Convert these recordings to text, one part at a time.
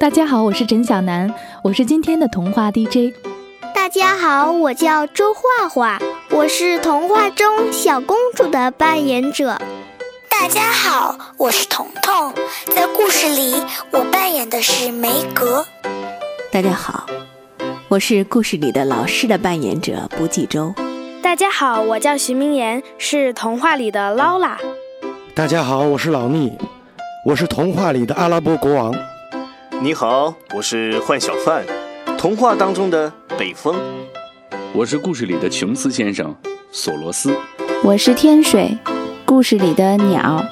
大家好，我是陈小南，我是今天的童话 DJ。大家好，我叫周画画，我是童话中小公主的扮演者。大家好，我是彤彤，在故事里我扮演的是梅格。大家好，我是故事里的老师的扮演者不计周。大家好，我叫徐明言，是童话里的劳拉。大家好，我是老聂，我是童话里的阿拉伯国王。你好，我是幻小范，童话当中的北风。我是故事里的琼斯先生，索罗斯。我是天水，故事里的鸟。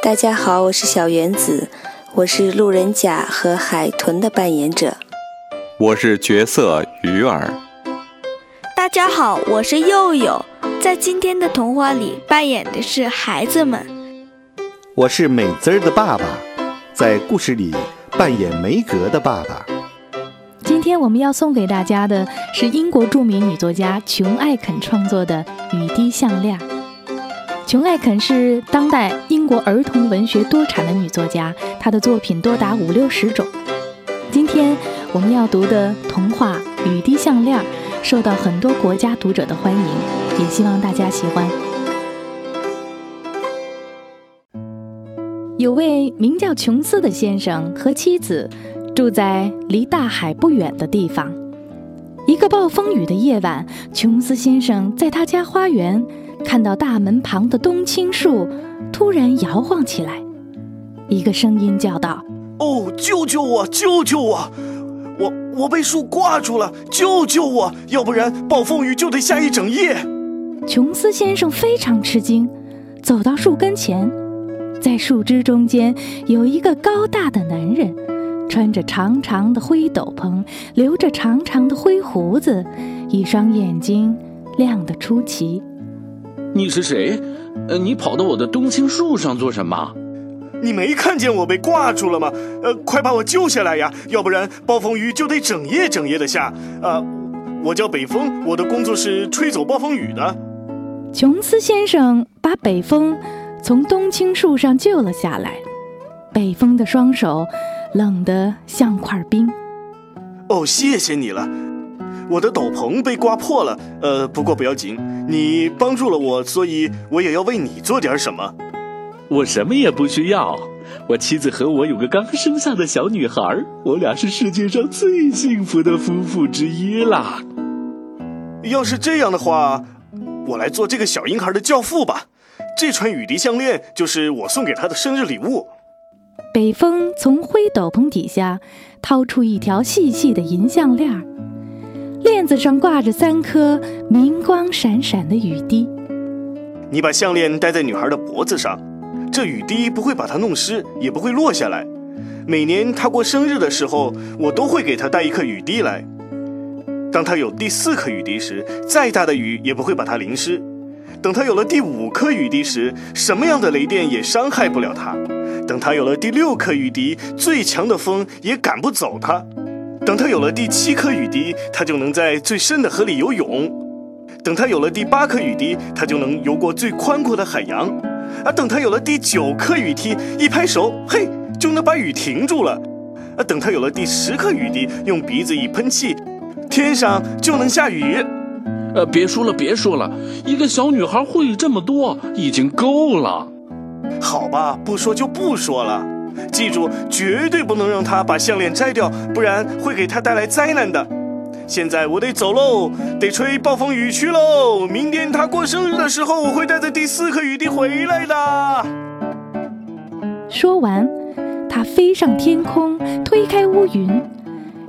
大家好，我是小原子，我是路人甲和海豚的扮演者。我是角色鱼儿。大家好，我是佑佑，在今天的童话里扮演的是孩子们。我是美滋儿的爸爸，在故事里。扮演梅格的爸爸。今天我们要送给大家的是英国著名女作家琼·艾肯创作的《雨滴项链》。琼·艾肯是当代英国儿童文学多产的女作家，她的作品多达五六十种。今天我们要读的童话《雨滴项链》受到很多国家读者的欢迎，也希望大家喜欢。有位名叫琼斯的先生和妻子住在离大海不远的地方。一个暴风雨的夜晚，琼斯先生在他家花园看到大门旁的冬青树突然摇晃起来。一个声音叫道：“哦，救救我！救救我！我我被树挂住了！救救我！要不然暴风雨就得下一整夜。”琼斯先生非常吃惊，走到树跟前。在树枝中间有一个高大的男人，穿着长长的灰斗篷，留着长长的灰胡子，一双眼睛亮得出奇。你是谁？呃，你跑到我的冬青树上做什么？你没看见我被挂住了吗？呃，快把我救下来呀！要不然暴风雨就得整夜整夜的下。啊，我叫北风，我的工作是吹走暴风雨的。琼斯先生把北风。从冬青树上救了下来，北风的双手冷得像块冰。哦，谢谢你了，我的斗篷被刮破了，呃，不过不要紧，你帮助了我，所以我也要为你做点什么。我什么也不需要，我妻子和我有个刚生下的小女孩，我俩是世界上最幸福的夫妇之一啦。要是这样的话，我来做这个小婴孩的教父吧。这串雨滴项链就是我送给他的生日礼物。北风从灰斗篷底下掏出一条细细的银项链，链子上挂着三颗明光闪闪的雨滴。你把项链戴在女孩的脖子上，这雨滴不会把她弄湿，也不会落下来。每年她过生日的时候，我都会给她带一颗雨滴来。当她有第四颗雨滴时，再大的雨也不会把她淋湿。等他有了第五颗雨滴时，什么样的雷电也伤害不了他；等他有了第六颗雨滴，最强的风也赶不走他；等他有了第七颗雨滴，他就能在最深的河里游泳；等他有了第八颗雨滴，他就能游过最宽阔的海洋；啊，等他有了第九颗雨滴，一拍手，嘿，就能把雨停住了；啊，等他有了第十颗雨滴，用鼻子一喷气，天上就能下雨。呃，别说了，别说了，一个小女孩会这么多已经够了。好吧，不说就不说了。记住，绝对不能让她把项链摘掉，不然会给她带来灾难的。现在我得走喽，得吹暴风雨去喽。明天她过生日的时候，我会带着第四颗雨滴回来的。说完，他飞上天空，推开乌云，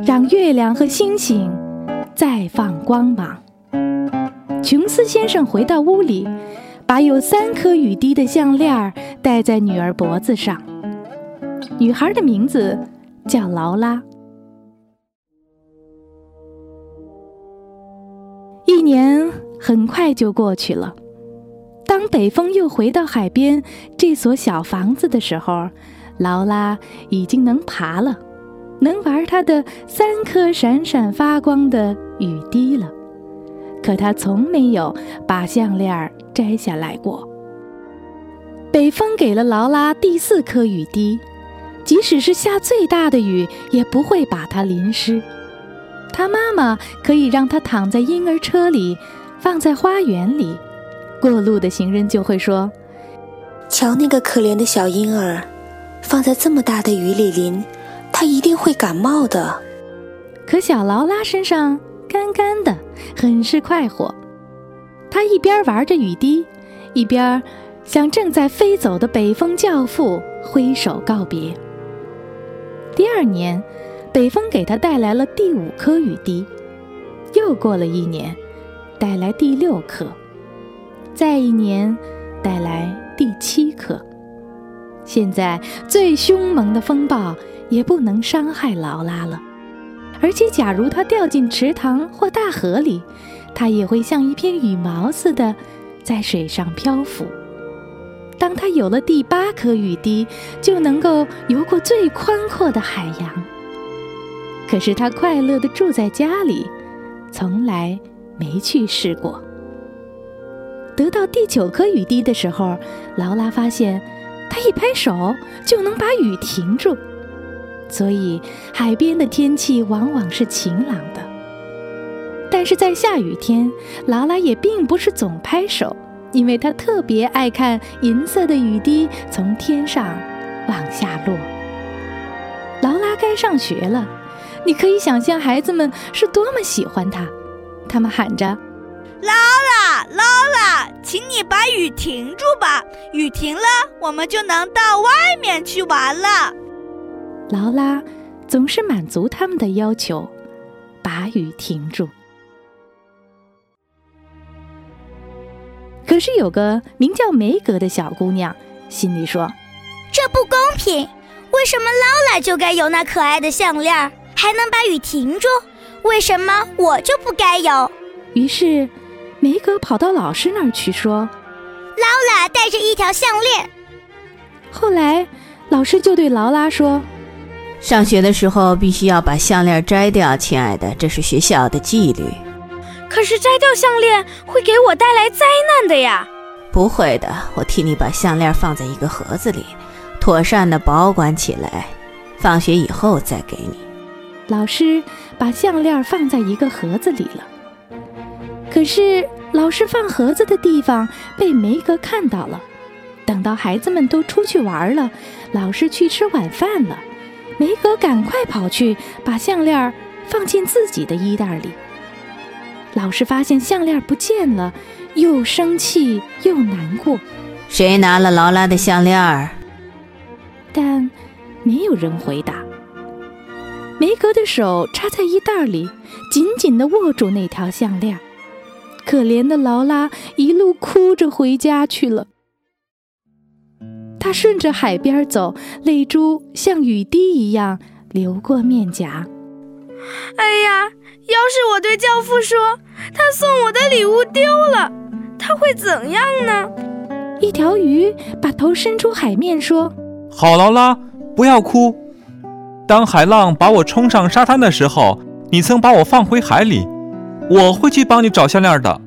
让月亮和星星再放光芒。琼斯先生回到屋里，把有三颗雨滴的项链戴在女儿脖子上。女孩的名字叫劳拉。一年很快就过去了。当北风又回到海边这所小房子的时候，劳拉已经能爬了，能玩她的三颗闪闪发光的雨滴了。可他从没有把项链摘下来过。北风给了劳拉第四颗雨滴，即使是下最大的雨，也不会把它淋湿。他妈妈可以让他躺在婴儿车里，放在花园里，过路的行人就会说：“瞧那个可怜的小婴儿，放在这么大的雨里淋，他一定会感冒的。”可小劳拉身上干干的，很是快活。他一边玩着雨滴，一边向正在飞走的北风教父挥手告别。第二年。北风给他带来了第五颗雨滴，又过了一年，带来第六颗，再一年，带来第七颗。现在最凶猛的风暴也不能伤害劳拉了，而且假如它掉进池塘或大河里，它也会像一片羽毛似的在水上漂浮。当它有了第八颗雨滴，就能够游过最宽阔的海洋。可是他快乐地住在家里，从来没去试过。得到第九颗雨滴的时候，劳拉发现，他一拍手就能把雨停住。所以海边的天气往往是晴朗的。但是在下雨天，劳拉也并不是总拍手，因为她特别爱看银色的雨滴从天上往下落。劳拉该上学了。你可以想象孩子们是多么喜欢他，他们喊着：“劳拉，劳拉，请你把雨停住吧！雨停了，我们就能到外面去玩了。”劳拉总是满足他们的要求，把雨停住。可是有个名叫梅格的小姑娘，心里说：“这不公平！为什么劳拉就该有那可爱的项链？”还能把雨停住？为什么我就不该有？于是，梅格跑到老师那儿去说：“劳拉戴着一条项链。”后来，老师就对劳拉说：“上学的时候必须要把项链摘掉，亲爱的，这是学校的纪律。”可是摘掉项链会给我带来灾难的呀！不会的，我替你把项链放在一个盒子里，妥善的保管起来，放学以后再给你。老师把项链放在一个盒子里了，可是老师放盒子的地方被梅格看到了。等到孩子们都出去玩了，老师去吃晚饭了，梅格赶快跑去把项链放进自己的衣袋里。老师发现项链不见了，又生气又难过。谁拿了劳拉的项链？但没有人回答。梅格的手插在衣袋里，紧紧地握住那条项链。可怜的劳拉一路哭着回家去了。她顺着海边走，泪珠像雨滴一样流过面颊。哎呀，要是我对教父说他送我的礼物丢了，他会怎样呢？一条鱼把头伸出海面说：“好，劳拉，不要哭。”当海浪把我冲上沙滩的时候，你曾把我放回海里。我会去帮你找项链的。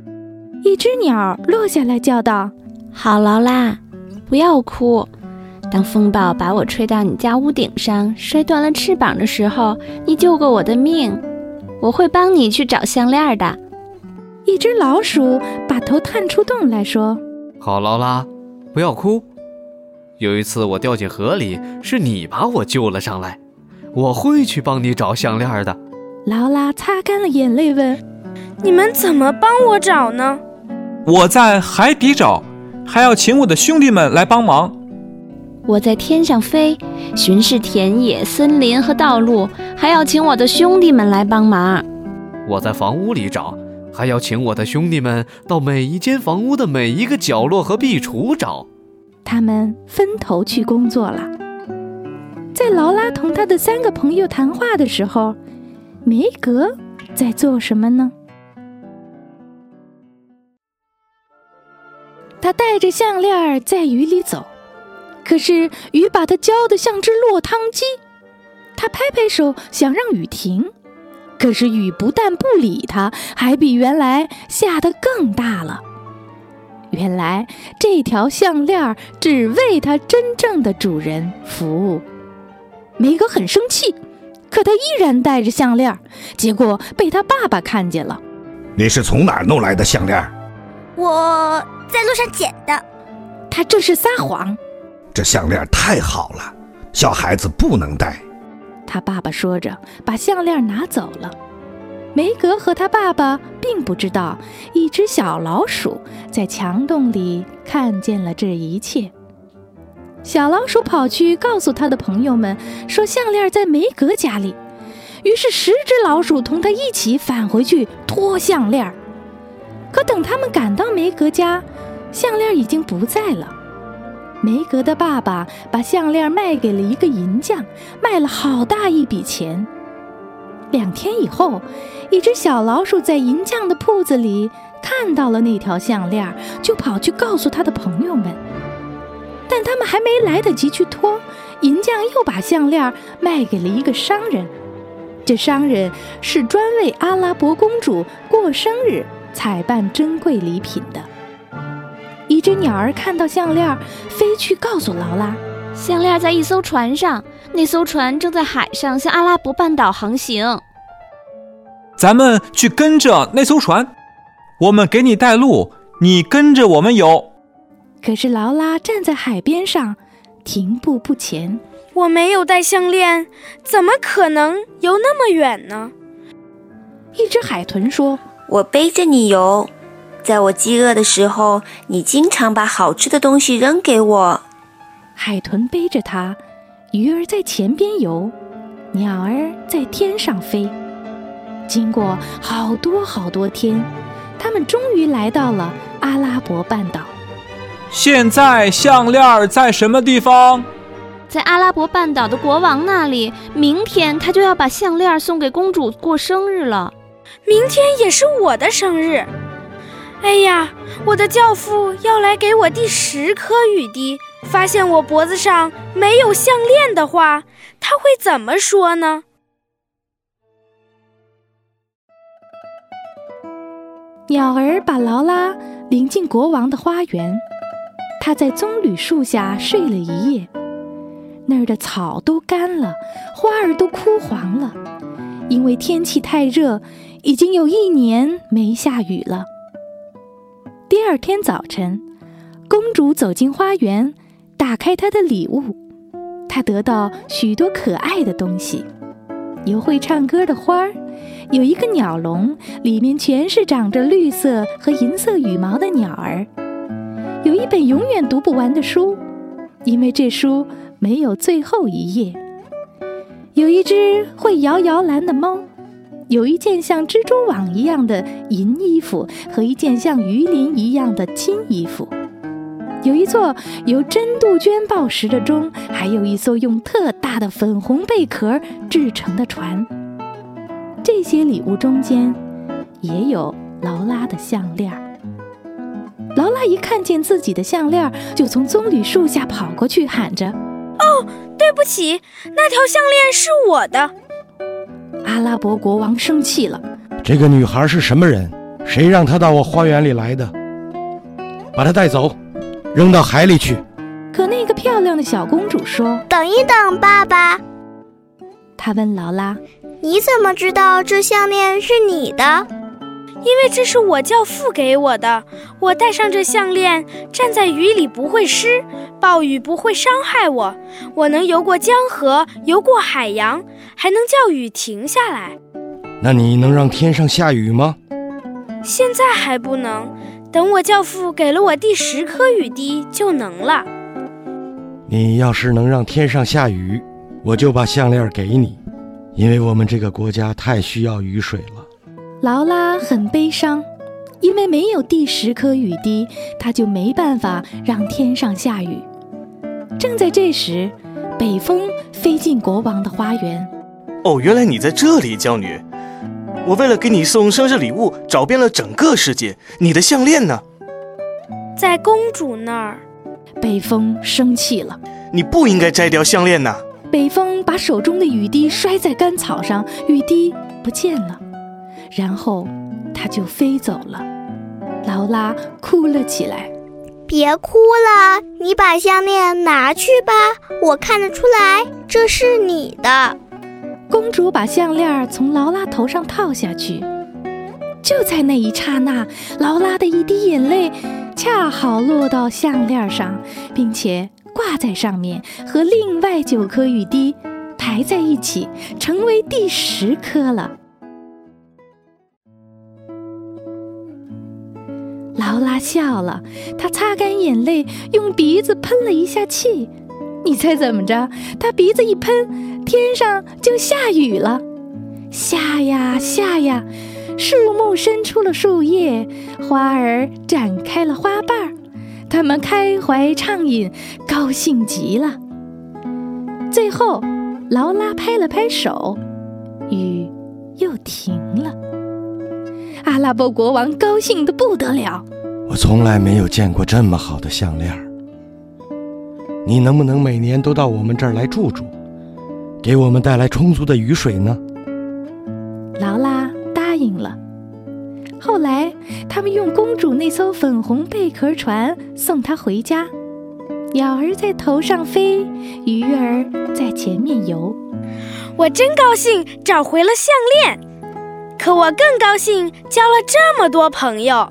一只鸟落下来叫道：“好，劳拉，不要哭。当风暴把我吹到你家屋顶上，摔断了翅膀的时候，你救过我的命。我会帮你去找项链的。”一只老鼠把头探出洞来说：“好，劳拉，不要哭。有一次我掉进河里，是你把我救了上来。”我会去帮你找项链的。劳拉擦干了眼泪问：“你们怎么帮我找呢？”我在海底找，还要请我的兄弟们来帮忙。我在天上飞，巡视田野、森林和道路，还要请我的兄弟们来帮忙。我在房屋里找，还要请我的兄弟们到每一间房屋的每一个角落和壁橱找。他们分头去工作了。在劳拉同他的三个朋友谈话的时候，梅格在做什么呢？他带着项链在雨里走，可是雨把他浇得像只落汤鸡。他拍拍手想让雨停，可是雨不但不理他，还比原来下得更大了。原来这条项链只为他真正的主人服务。梅格很生气，可他依然戴着项链，结果被他爸爸看见了。你是从哪儿弄来的项链？我在路上捡的。他这是撒谎。这项链太好了，小孩子不能戴。他爸爸说着，把项链拿走了。梅格和他爸爸并不知道，一只小老鼠在墙洞里看见了这一切。小老鼠跑去告诉他的朋友们，说项链在梅格家里。于是十只老鼠同他一起返回去拖项链。可等他们赶到梅格家，项链已经不在了。梅格的爸爸把项链卖给了一个银匠，卖了好大一笔钱。两天以后，一只小老鼠在银匠的铺子里看到了那条项链，就跑去告诉他的朋友们。但他们还没来得及去脱，银匠又把项链卖给了一个商人。这商人是专为阿拉伯公主过生日采办珍贵礼品的。一只鸟儿看到项链，飞去告诉劳拉，项链在一艘船上，那艘船正在海上向阿拉伯半岛航行。咱们去跟着那艘船，我们给你带路，你跟着我们游。可是劳拉站在海边上，停步不前。我没有带项链，怎么可能游那么远呢？一只海豚说：“我背着你游。”在我饥饿的时候，你经常把好吃的东西扔给我。海豚背着它，鱼儿在前边游，鸟儿在天上飞。经过好多好多天，他们终于来到了阿拉伯半岛。现在项链在什么地方？在阿拉伯半岛的国王那里。明天他就要把项链送给公主过生日了。明天也是我的生日。哎呀，我的教父要来给我第十颗雨滴。发现我脖子上没有项链的话，他会怎么说呢？鸟儿把劳拉领进国王的花园，他在棕榈树下睡了一夜。那儿的草都干了，花儿都枯黄了，因为天气太热，已经有一年没下雨了。第二天早晨，公主走进花园，打开她的礼物。她得到许多可爱的东西：有会唱歌的花儿，有一个鸟笼，里面全是长着绿色和银色羽毛的鸟儿；有一本永远读不完的书，因为这书没有最后一页；有一只会摇摇篮的猫。有一件像蜘蛛网一样的银衣服和一件像鱼鳞一样的金衣服，有一座由真杜鹃报时的钟，还有一艘用特大的粉红贝壳制成的船。这些礼物中间也有劳拉的项链。劳拉一看见自己的项链，就从棕榈树下跑过去，喊着：“哦，对不起，那条项链是我的。”阿拉伯国王生气了。这个女孩是什么人？谁让她到我花园里来的？把她带走，扔到海里去。可那个漂亮的小公主说：“等一等，爸爸。”她问劳拉：“你怎么知道这项链是你的？”因为这是我教父给我的。我戴上这项链，站在雨里不会湿，暴雨不会伤害我。我能游过江河，游过海洋，还能叫雨停下来。那你能让天上下雨吗？现在还不能，等我教父给了我第十颗雨滴就能了。你要是能让天上下雨，我就把项链给你，因为我们这个国家太需要雨水了。劳拉很悲伤，因为没有第十颗雨滴，他就没办法让天上下雨。正在这时，北风飞进国王的花园。哦，原来你在这里，娇女。我为了给你送生日礼物，找遍了整个世界。你的项链呢？在公主那儿。北风生气了。你不应该摘掉项链呐！北风把手中的雨滴摔在干草上，雨滴不见了。然后，它就飞走了。劳拉哭了起来。别哭了，你把项链拿去吧，我看得出来这是你的。公主把项链从劳拉头上套下去，就在那一刹那，劳拉的一滴眼泪恰好落到项链上，并且挂在上面，和另外九颗雨滴排在一起，成为第十颗了。劳拉笑了，她擦干眼泪，用鼻子喷了一下气。你猜怎么着？他鼻子一喷，天上就下雨了。下呀下呀，树木伸出了树叶，花儿展开了花瓣儿，它们开怀畅饮，高兴极了。最后，劳拉拍了拍手，雨又停了。阿拉伯国王高兴得不得了。我从来没有见过这么好的项链。你能不能每年都到我们这儿来住住，给我们带来充足的雨水呢？劳拉答应了。后来，他们用公主那艘粉红贝壳船送她回家。鸟儿在头上飞，鱼儿在前面游。我真高兴找回了项链，可我更高兴交了这么多朋友。